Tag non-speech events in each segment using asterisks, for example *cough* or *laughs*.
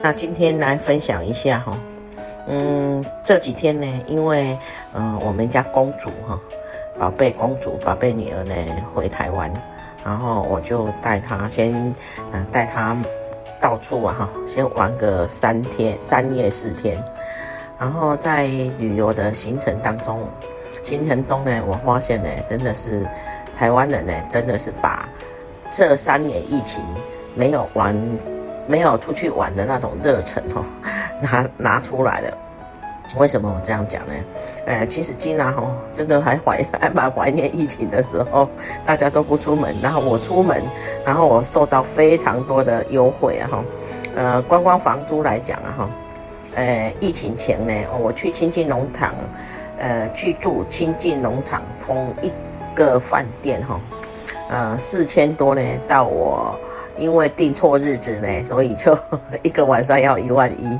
那今天来分享一下哈，嗯，这几天呢，因为嗯，我们家公主哈，宝贝公主、宝贝女儿呢回台湾，然后我就带她先，嗯，带她到处啊哈，先玩个三天三夜四天，然后在旅游的行程当中，行程中呢，我发现呢，真的是台湾人呢，真的是把这三年疫情没有玩。没有出去玩的那种热忱哦，*laughs* 拿拿出来了。为什么我这样讲呢？呃，其实金娜吼真的还怀 *laughs* 还蛮怀念疫情的时候，大家都不出门，然后我出门，然后我受到非常多的优惠啊哈。呃，观光房租来讲啊哈，呃，疫情前呢，我去清境农场，呃，去住清境农场同一个饭店哈，呃，四千多呢，到我。因为订错日子呢，所以就 *laughs* 一个晚上要一万一，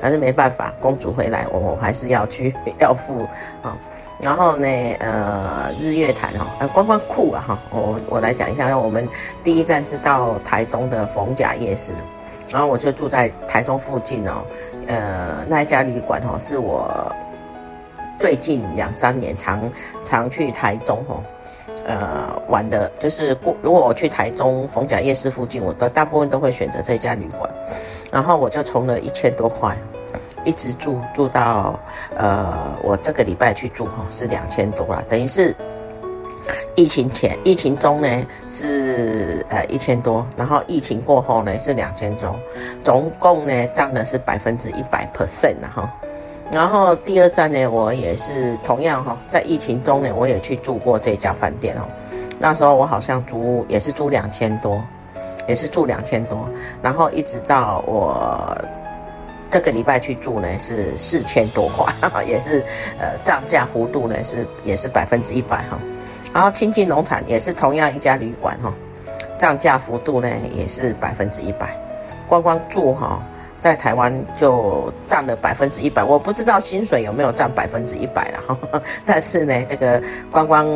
还是没办法。公主回来，我还是要去 *laughs* 要付啊。然后呢，呃，日月潭哈，呃，观光酷啊哈。我我来讲一下，我们第一站是到台中的逢甲夜市，然后我就住在台中附近哦。呃，那一家旅馆哦，是我最近两三年常常去台中哦。呃，玩的就是过，如果我去台中逢甲夜市附近，我都大部分都会选择这家旅馆，然后我就充了一千多块，一直住住到呃，我这个礼拜去住哈是两千多了，等于是疫情前、疫情中呢是呃一千多，然后疫情过后呢是两千多，总共呢涨的是百分之一百 percent 了哈。然后第二站呢，我也是同样哈，在疫情中呢，我也去住过这家饭店哦。那时候我好像租也是租两千多，也是住两千多。然后一直到我这个礼拜去住呢，是四千多块，*laughs* 也是呃涨价幅度呢是也是百分之一百哈。然后亲近农场也是同样一家旅馆哈，涨价幅度呢也是百分之一百，光光住哈。在台湾就占了百分之一百，我不知道薪水有没有占百分之一百了哈，*laughs* 但是呢，这个观光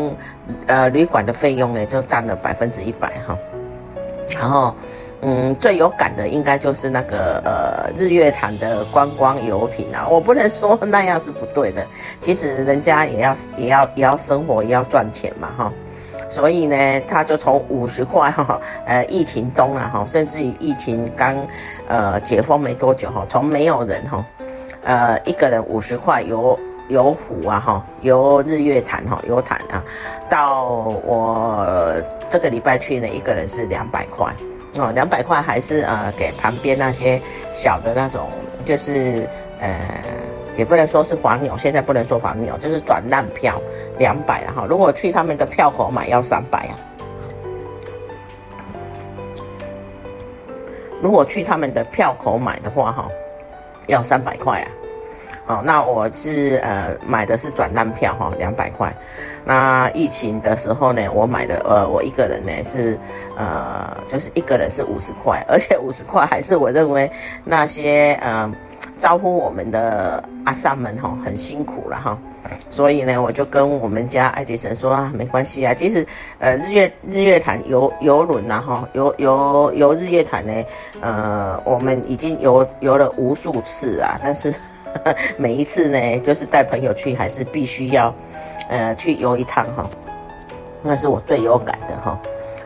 呃旅馆的费用呢就占了百分之一百哈。然后嗯，最有感的应该就是那个呃日月潭的观光游艇啊，我不能说那样是不对的，其实人家也要也要也要生活也要赚钱嘛哈。所以呢，他就从五十块哈，呃，疫情中了哈，甚至于疫情刚呃解封没多久哈，从没有人哈，呃，一个人五十块游游湖啊哈，游日月潭哈，游潭啊，到我这个礼拜去呢，一个人是两百块哦，两百块还是呃给旁边那些小的那种，就是呃。也不能说是黄牛，现在不能说黄牛，就是转让票两百了哈。如果去他们的票口买要三百啊，如果去他们的票口买的话哈，要三百块啊。好，那我是呃买的是转让票哈，两百块。那疫情的时候呢，我买的呃我一个人呢是呃就是一个人是五十块，而且五十块还是我认为那些呃。招呼我们的阿桑们哈，很辛苦了哈，所以呢，我就跟我们家爱迪生说啊，没关系啊，其实呃日月日月潭游游轮呐哈，游游游日月潭呢，呃，我们已经游游了无数次啊，但是呵 *laughs* 呵每一次呢，就是带朋友去，还是必须要呃去游一趟哈，那是我最有感的哈，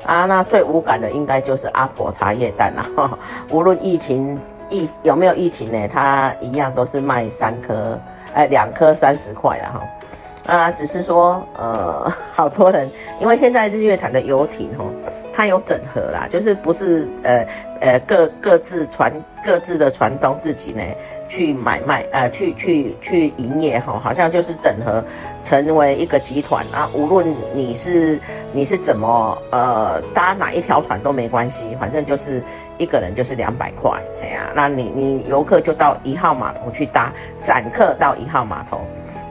啊，那最无感的应该就是阿婆茶叶蛋了哈，无论疫情。疫有没有疫情呢？它一样都是卖三颗，哎，两颗三十块了哈。啊，只是说呃，好多人因为现在日月潭的游艇哦。它有整合啦，就是不是呃呃各各自船各自的船东自己呢去买卖呃去去去营业哈，好像就是整合成为一个集团啊。无论你是你是怎么呃搭哪一条船都没关系，反正就是一个人就是两百块，哎呀，那你你游客就到一号码头去搭，散客到一号码头。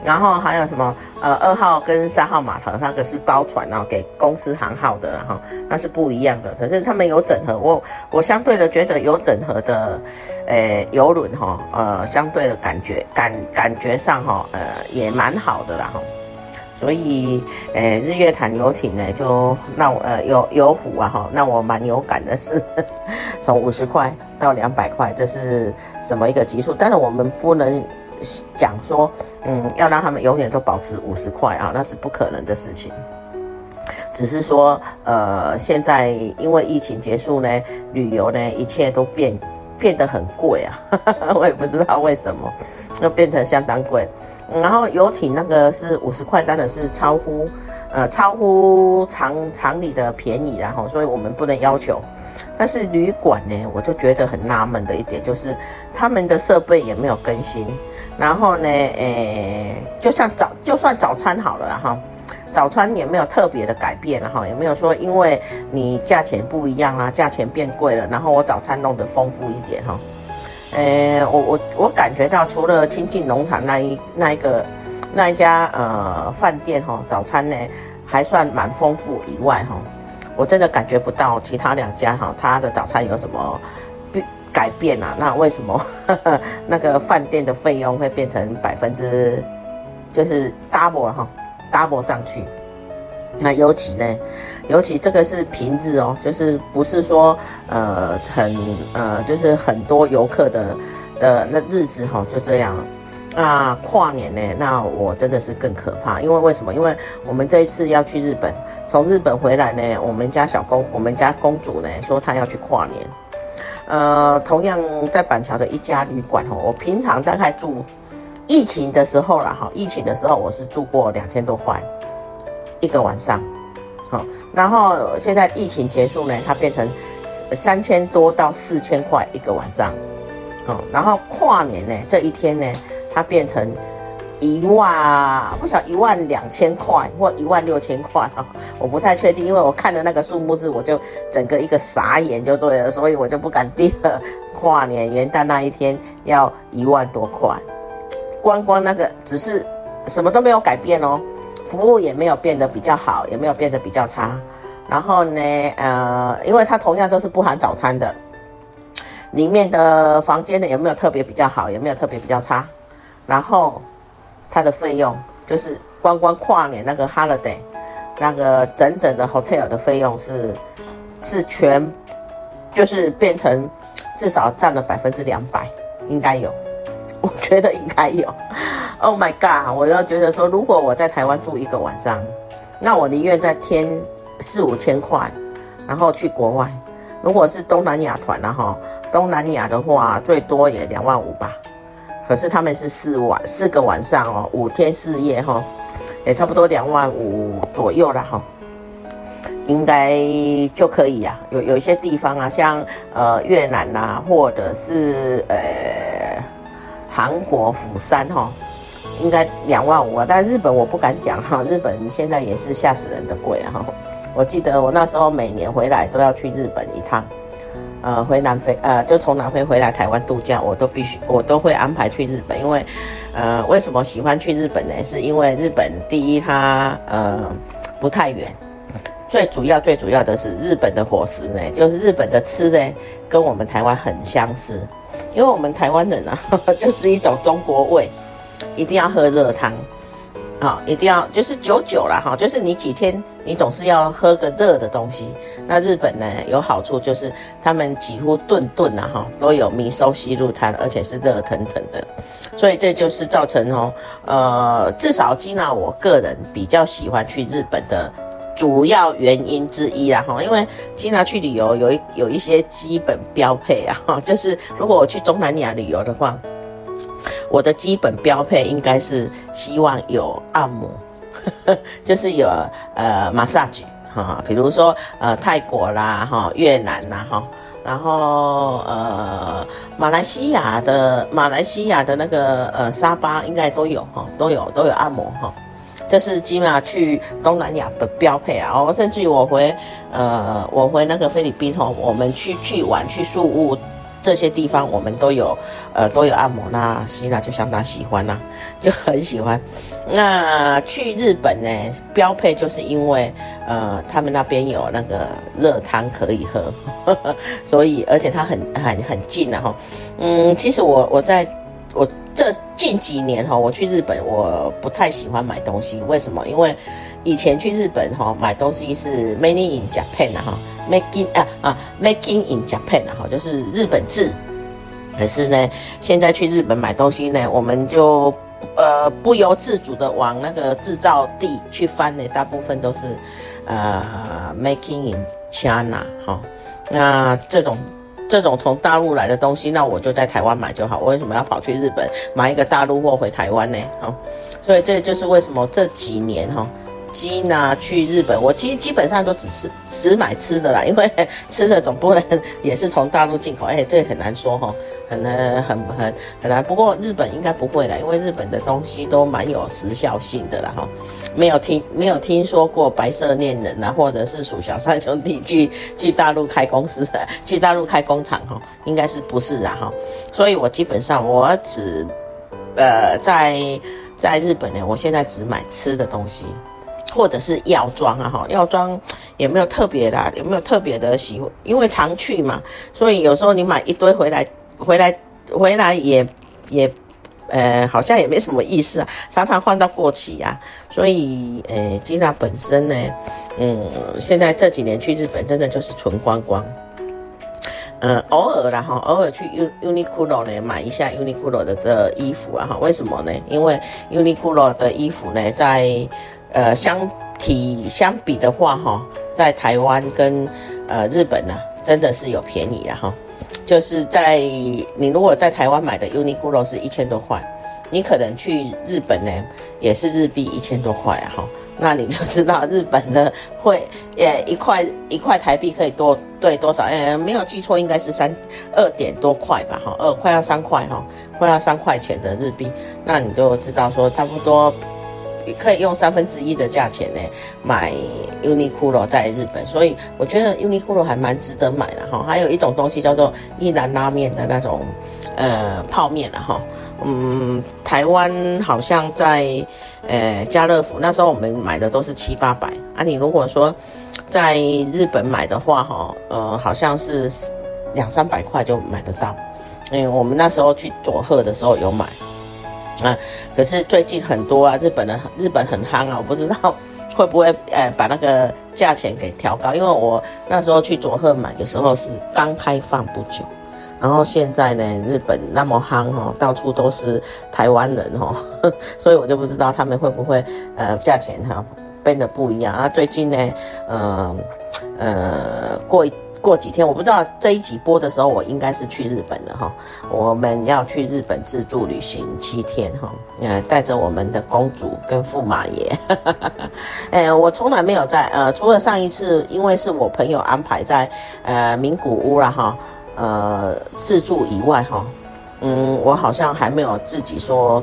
然后还有什么？呃，二号跟三号码头那个是包船哦，给公司行号的，然后那是不一样的。可是他们有整合，我我相对的觉得有整合的，呃，邮轮哈，呃，相对的感觉感感觉上哈，呃，也蛮好的啦哈。所以，呃，日月潭游艇呢，就让我呃游游湖啊哈，让我蛮有感的是，*laughs* 从五十块到两百块，这是什么一个级数？当然我们不能。讲说，嗯，要让他们永远都保持五十块啊，那是不可能的事情。只是说，呃，现在因为疫情结束呢，旅游呢，一切都变变得很贵啊，*laughs* 我也不知道为什么，又变成相当贵。然后游艇那个是五十块，当然是超乎呃超乎常常理的便宜，然后，所以我们不能要求。但是旅馆呢，我就觉得很纳闷的一点就是，他们的设备也没有更新。然后呢，诶，就像早就算早餐好了哈，早餐也没有特别的改变哈，也没有说因为你价钱不一样啊，价钱变贵了，然后我早餐弄得丰富一点哈。诶，我我我感觉到除了清境农场那一那一个那一家呃饭店哈，早餐呢还算蛮丰富以外哈，我真的感觉不到其他两家哈，它的早餐有什么。改变啊，那为什么呵呵 *laughs* 那个饭店的费用会变成百分之就是 double 哈，double 上去？那尤其呢，尤其这个是平日哦，就是不是说呃很呃就是很多游客的的那日子哈，就这样。那跨年呢，那我真的是更可怕，因为为什么？因为我们这一次要去日本，从日本回来呢，我们家小公我们家公主呢说她要去跨年。呃，同样在板桥的一家旅馆哦，我平常大概住，疫情的时候啦哈，疫情的时候我是住过两千多块一个晚上，好，然后现在疫情结束呢，它变成三千多到四千块一个晚上，好，然后跨年呢这一天呢，它变成。一万不晓一万两千块或一万六千块哈，我不太确定，因为我看了那个数目字，我就整个一个傻眼就对了，所以我就不敢定了。跨年元旦那一天要一万多块，光光那个只是什么都没有改变哦，服务也没有变得比较好，也没有变得比较差。然后呢，呃，因为它同样都是不含早餐的，里面的房间呢有没有特别比较好，有没有特别比较差，然后。它的费用就是光光跨年那个 holiday，那个整整的 hotel 的费用是是全，就是变成至少占了百分之两百，应该有，*laughs* 我觉得应该有。Oh my god！我要觉得说，如果我在台湾住一个晚上，那我宁愿再添四五千块，然后去国外。如果是东南亚团了哈，东南亚的话最多也两万五吧。可是他们是四晚四个晚上哦，五天四夜哈，也差不多两万五左右了哈，应该就可以呀。有有一些地方啊，像呃越南呐、啊，或者是呃韩国釜山哈，应该两万五啊。但日本我不敢讲哈，日本现在也是吓死人的贵哈。我记得我那时候每年回来都要去日本一趟。呃，回南非，呃，就从南非回来台湾度假，我都必须，我都会安排去日本，因为，呃，为什么喜欢去日本呢？是因为日本第一，它呃不太远，最主要最主要的是日本的伙食呢，就是日本的吃呢，跟我们台湾很相似，因为我们台湾人啊，*laughs* 就是一种中国味，一定要喝热汤。啊，一定要就是久久啦，哈，就是你几天你总是要喝个热的东西。那日本呢有好处就是他们几乎顿顿呐哈都有米寿西路摊，而且是热腾腾的，所以这就是造成哦，呃，至少吉娜我个人比较喜欢去日本的主要原因之一啦哈，因为吉娜去旅游有一有一些基本标配啊，哈就是如果我去中南亚旅游的话。我的基本标配应该是希望有按摩，*laughs* 就是有呃 massage 哈，比如说呃泰国啦哈，越南啦哈，然后呃马来西亚的马来西亚的那个呃沙巴应该都有哈，都有都有按摩哈。这是基本上去东南亚的标配啊！我甚至于我回，呃，我回那个菲律宾哈，我们去去玩去宿务这些地方，我们都有，呃，都有按摩。那希娜就相当喜欢啦，*laughs* 就很喜欢。那去日本呢，标配就是因为，呃，他们那边有那个热汤可以喝，*laughs* 所以而且它很很很近啊哈。嗯，其实我我在。我这近几年哈，我去日本，我不太喜欢买东西。为什么？因为以前去日本哈，买东西是 Made in Japan 哈，Making 啊啊 Making in Japan 哈，就是日本制。可是呢，现在去日本买东西呢，我们就呃不由自主的往那个制造地去翻呢，大部分都是呃 Making in China 哈。那这种。这种从大陆来的东西，那我就在台湾买就好。我为什么要跑去日本买一个大陆货回台湾呢？好，所以这就是为什么这几年哈。Gina 去日本，我其实基本上都只是只买吃的啦，*laughs* 因为吃的总不能也是从大陆进口，哎，这很难说哈，很难很很很难。不过日本应该不会啦，因为日本的东西都蛮有时效性的啦哈，没有听没有听说过白色恋人啊，或者是属小三兄弟去去大陆开公司，去大陆开工厂哈，应该是不是啊哈？所以我基本上我只呃在在日本呢，我现在只买吃的东西。或者是药妆啊，哈，药妆也没有特别的，有没有特别的喜欢？因为常去嘛，所以有时候你买一堆回来，回来回来也也，呃，好像也没什么意思啊，常常换到过期啊，所以，呃，吉娜本身呢，嗯，现在这几年去日本真的就是纯观光，嗯，偶尔啦哈，偶尔去 Uniqlo 呢买一下 Uniqlo 的的衣服啊，哈，为什么呢？因为 Uniqlo 的衣服呢，在呃，相体相比的话，哈，在台湾跟呃日本呢，真的是有便宜的哈。就是在你如果在台湾买的 Uniqlo 是一千多块，你可能去日本呢也是日币一千多块啊哈。那你就知道日本的会，*laughs* 呃，一块一块台币可以多兑多少？呃，没有记错，应该是三二点多块吧哈，二快要三块哈，快要三块钱的日币，那你就知道说差不多。可以用三分之一的价钱呢买 Uniqlo 在日本，所以我觉得 Uniqlo 还蛮值得买的哈。还有一种东西叫做一兰拉面的那种呃泡面了哈。嗯，台湾好像在呃家乐福那时候我们买的都是七八百啊。你如果说在日本买的话哈，呃好像是两三百块就买得到。嗯，我们那时候去佐贺的时候有买。啊，可是最近很多啊，日本的日本很夯啊，我不知道 *laughs* 会不会呃把那个价钱给调高，因为我那时候去佐贺买的时候是刚开放不久，然后现在呢，日本那么夯哦，到处都是台湾人哦，*laughs* 所以我就不知道他们会不会呃价钱哈变得不一样啊。最近呢，呃呃过一。过几天，我不知道这一集播的时候，我应该是去日本了哈。我们要去日本自助旅行七天哈，呃，带着我们的公主跟驸马爷。哎，*laughs* 我从来没有在呃，除了上一次，因为是我朋友安排在呃名古屋了哈，呃，自助以外哈，嗯，我好像还没有自己说。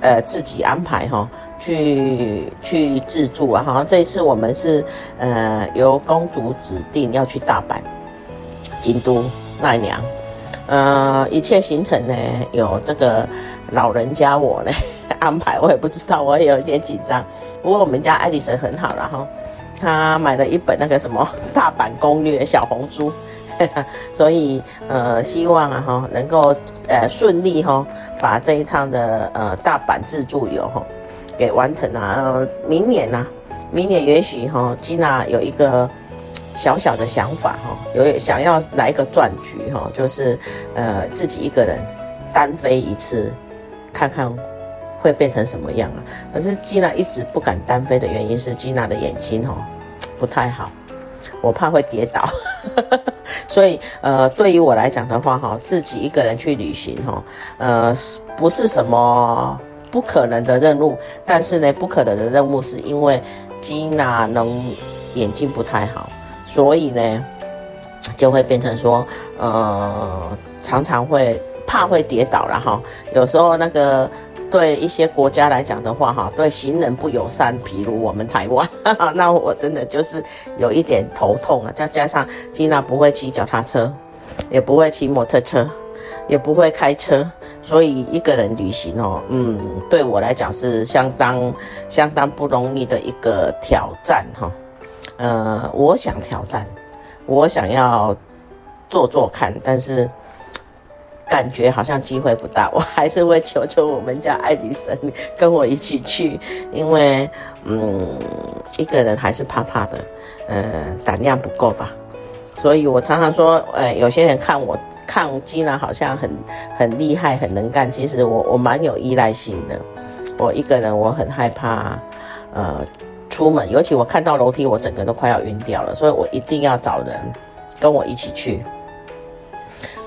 呃，自己安排哈，去去自助啊哈。这一次我们是呃由公主指定要去大阪、京都、奈良，呃，一切行程呢有这个老人家我呢 *laughs* 安排，我也不知道，我也有一点紧张。不过我们家爱迪生很好了哈，他买了一本那个什么大阪攻略小红书。*laughs* 所以，呃，希望啊哈，能够呃顺利哈，把这一趟的呃大阪自助游哈给完成啊。呃，明年呐，明年也许哈吉娜有一个小小的想法哈，有想要来一个赚局哈，就是呃自己一个人单飞一次，看看会变成什么样啊。可是吉娜一直不敢单飞的原因是吉娜的眼睛哈不太好，我怕会跌倒。*laughs* 所以呃，对于我来讲的话哈，自己一个人去旅行哈，呃，不是什么不可能的任务，但是呢，不可能的任务是因为吉娜能眼睛不太好，所以呢，就会变成说，呃，常常会怕会跌倒了哈，有时候那个。对一些国家来讲的话，哈，对行人不友善，比如我们台湾，*laughs* 那我真的就是有一点头痛啊。再加上吉娜不会骑脚踏车，也不会骑摩托车，也不会开车，所以一个人旅行哦，嗯，对我来讲是相当相当不容易的一个挑战哈。呃，我想挑战，我想要做做看，但是。感觉好像机会不大，我还是会求求我们家爱迪生跟我一起去，因为嗯，一个人还是怕怕的，呃，胆量不够吧。所以我常常说，呃，有些人看我看吉娜好像很很厉害、很能干，其实我我蛮有依赖性的。我一个人我很害怕，呃，出门，尤其我看到楼梯，我整个都快要晕掉了，所以我一定要找人跟我一起去。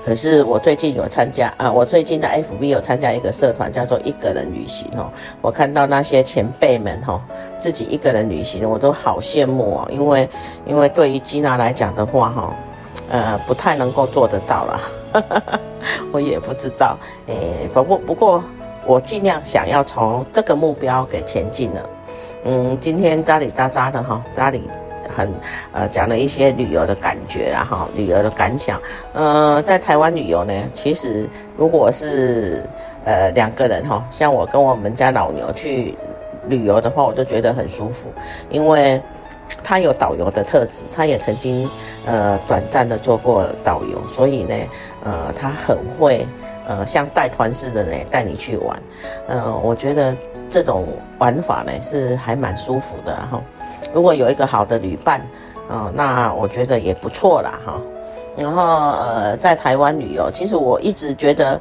可是我最近有参加啊，我最近在 FB 有参加一个社团，叫做一个人旅行哦。我看到那些前辈们哈，自己一个人旅行，我都好羡慕哦。因为因为对于吉娜来讲的话哈，呃，不太能够做得到啦。*laughs* 我也不知道，诶，不过不过我尽量想要从这个目标给前进了。嗯，今天扎里扎扎的哈，扎里。很呃讲了一些旅游的感觉然后，旅游的感想。呃，在台湾旅游呢，其实如果是呃两个人哈，像我跟我们家老牛去旅游的话，我就觉得很舒服，因为他有导游的特质，他也曾经呃短暂的做过导游，所以呢，呃，他很会呃像带团似的呢带你去玩。呃，我觉得这种玩法呢是还蛮舒服的哈。如果有一个好的旅伴，啊、那我觉得也不错啦，哈。然后呃，在台湾旅游，其实我一直觉得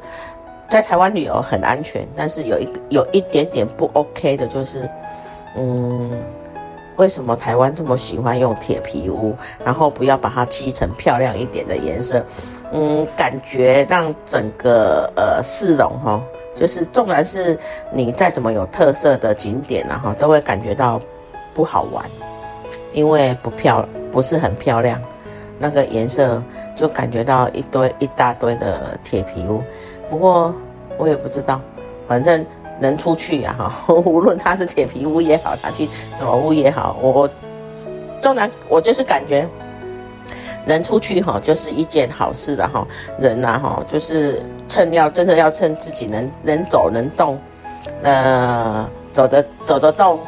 在台湾旅游很安全，但是有一个有一点点不 OK 的，就是，嗯，为什么台湾这么喜欢用铁皮屋，然后不要把它漆成漂亮一点的颜色？嗯，感觉让整个呃市容哈，就是纵然是你再怎么有特色的景点，然后都会感觉到。不好玩，因为不漂不是很漂亮，那个颜色就感觉到一堆一大堆的铁皮屋。不过我也不知道，反正能出去呀哈，*laughs* 无论它是铁皮屋也好，它去什么屋也好，我纵然我就是感觉能出去哈，就是一件好事的哈。人呐哈，就是趁要真的要趁自己能能走能动，呃，走得走得动。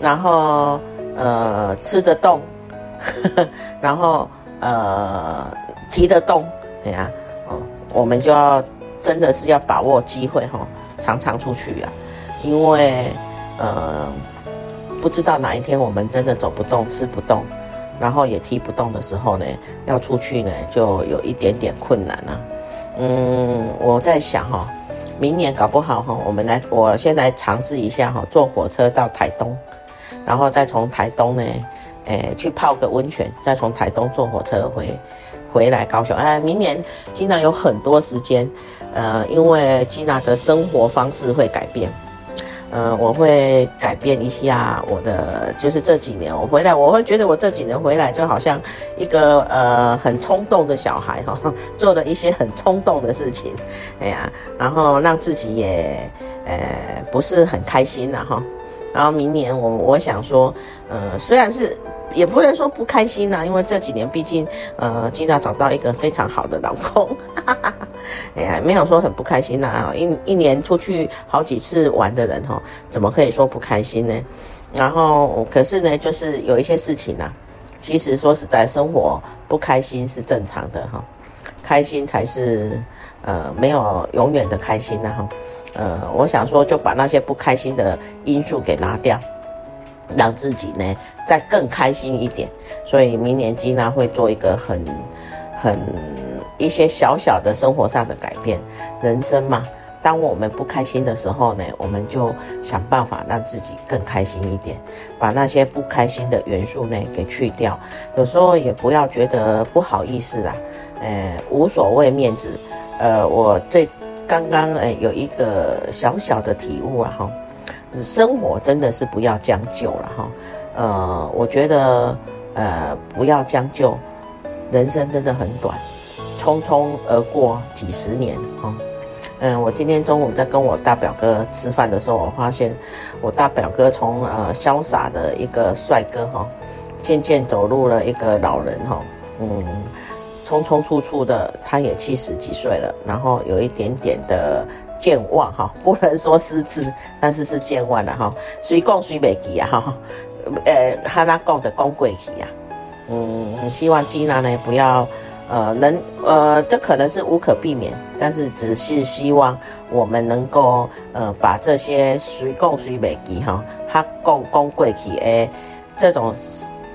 然后，呃，吃得动，*laughs* 然后呃，提得动，对呀，哦，我们就要真的是要把握机会哈，常常出去啊，因为呃，不知道哪一天我们真的走不动、吃不动，然后也提不动的时候呢，要出去呢，就有一点点困难了啊。嗯，我在想哈，明年搞不好哈，我们来，我先来尝试一下哈，坐火车到台东。然后再从台东呢，诶，去泡个温泉，再从台东坐火车回回来高雄。哎，明年吉娜有很多时间，呃，因为吉娜的生活方式会改变，呃，我会改变一下我的，就是这几年我回来，我会觉得我这几年回来就好像一个呃很冲动的小孩哈，*laughs* 做了一些很冲动的事情，哎呀，然后让自己也呃不是很开心了哈。然后明年我我想说，呃，虽然是也不能说不开心呐、因为这几年毕竟呃，吉娜找到一个非常好的老公，哈哈哈，哎呀，没有说很不开心呐、啊。一一年出去好几次玩的人哈，怎么可以说不开心呢？然后可是呢，就是有一些事情呐、其实说实在，生活不开心是正常的哈，开心才是呃没有永远的开心的哈。呃，我想说，就把那些不开心的因素给拿掉，让自己呢再更开心一点。所以明年吉娜会做一个很、很一些小小的生活上的改变。人生嘛，当我们不开心的时候呢，我们就想办法让自己更开心一点，把那些不开心的元素呢给去掉。有时候也不要觉得不好意思啦，呃，无所谓面子。呃，我最刚刚呃有一个小小的体悟啊哈，生活真的是不要将就了哈。呃，我觉得呃不要将就，人生真的很短，匆匆而过几十年哈。嗯，我今天中午在跟我大表哥吃饭的时候，我发现我大表哥从呃潇洒的一个帅哥哈，渐渐走入了一个老人哈，嗯，匆匆处处的，他也七十几岁了，然后有一点点的健忘哈，*laughs* 不能说失智，但是是健忘的哈，随讲随袂记啊哈，*laughs* 呃，他那讲的讲过去呀，嗯，希望吉娜呢不要。呃，能呃，这可能是无可避免，但是只是希望我们能够呃，把这些随讲随袂记哈，他讲讲过去诶，这种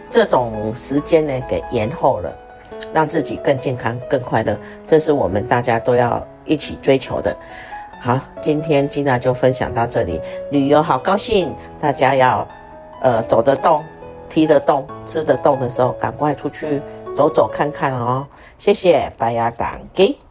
这种时间呢，给延后了，让自己更健康、更快乐，这是我们大家都要一起追求的。好，今天吉娜就分享到这里，旅游好高兴，大家要呃走得动、踢得动、吃得动的时候，赶快出去。走走看看哦，谢谢，拜呀，感激。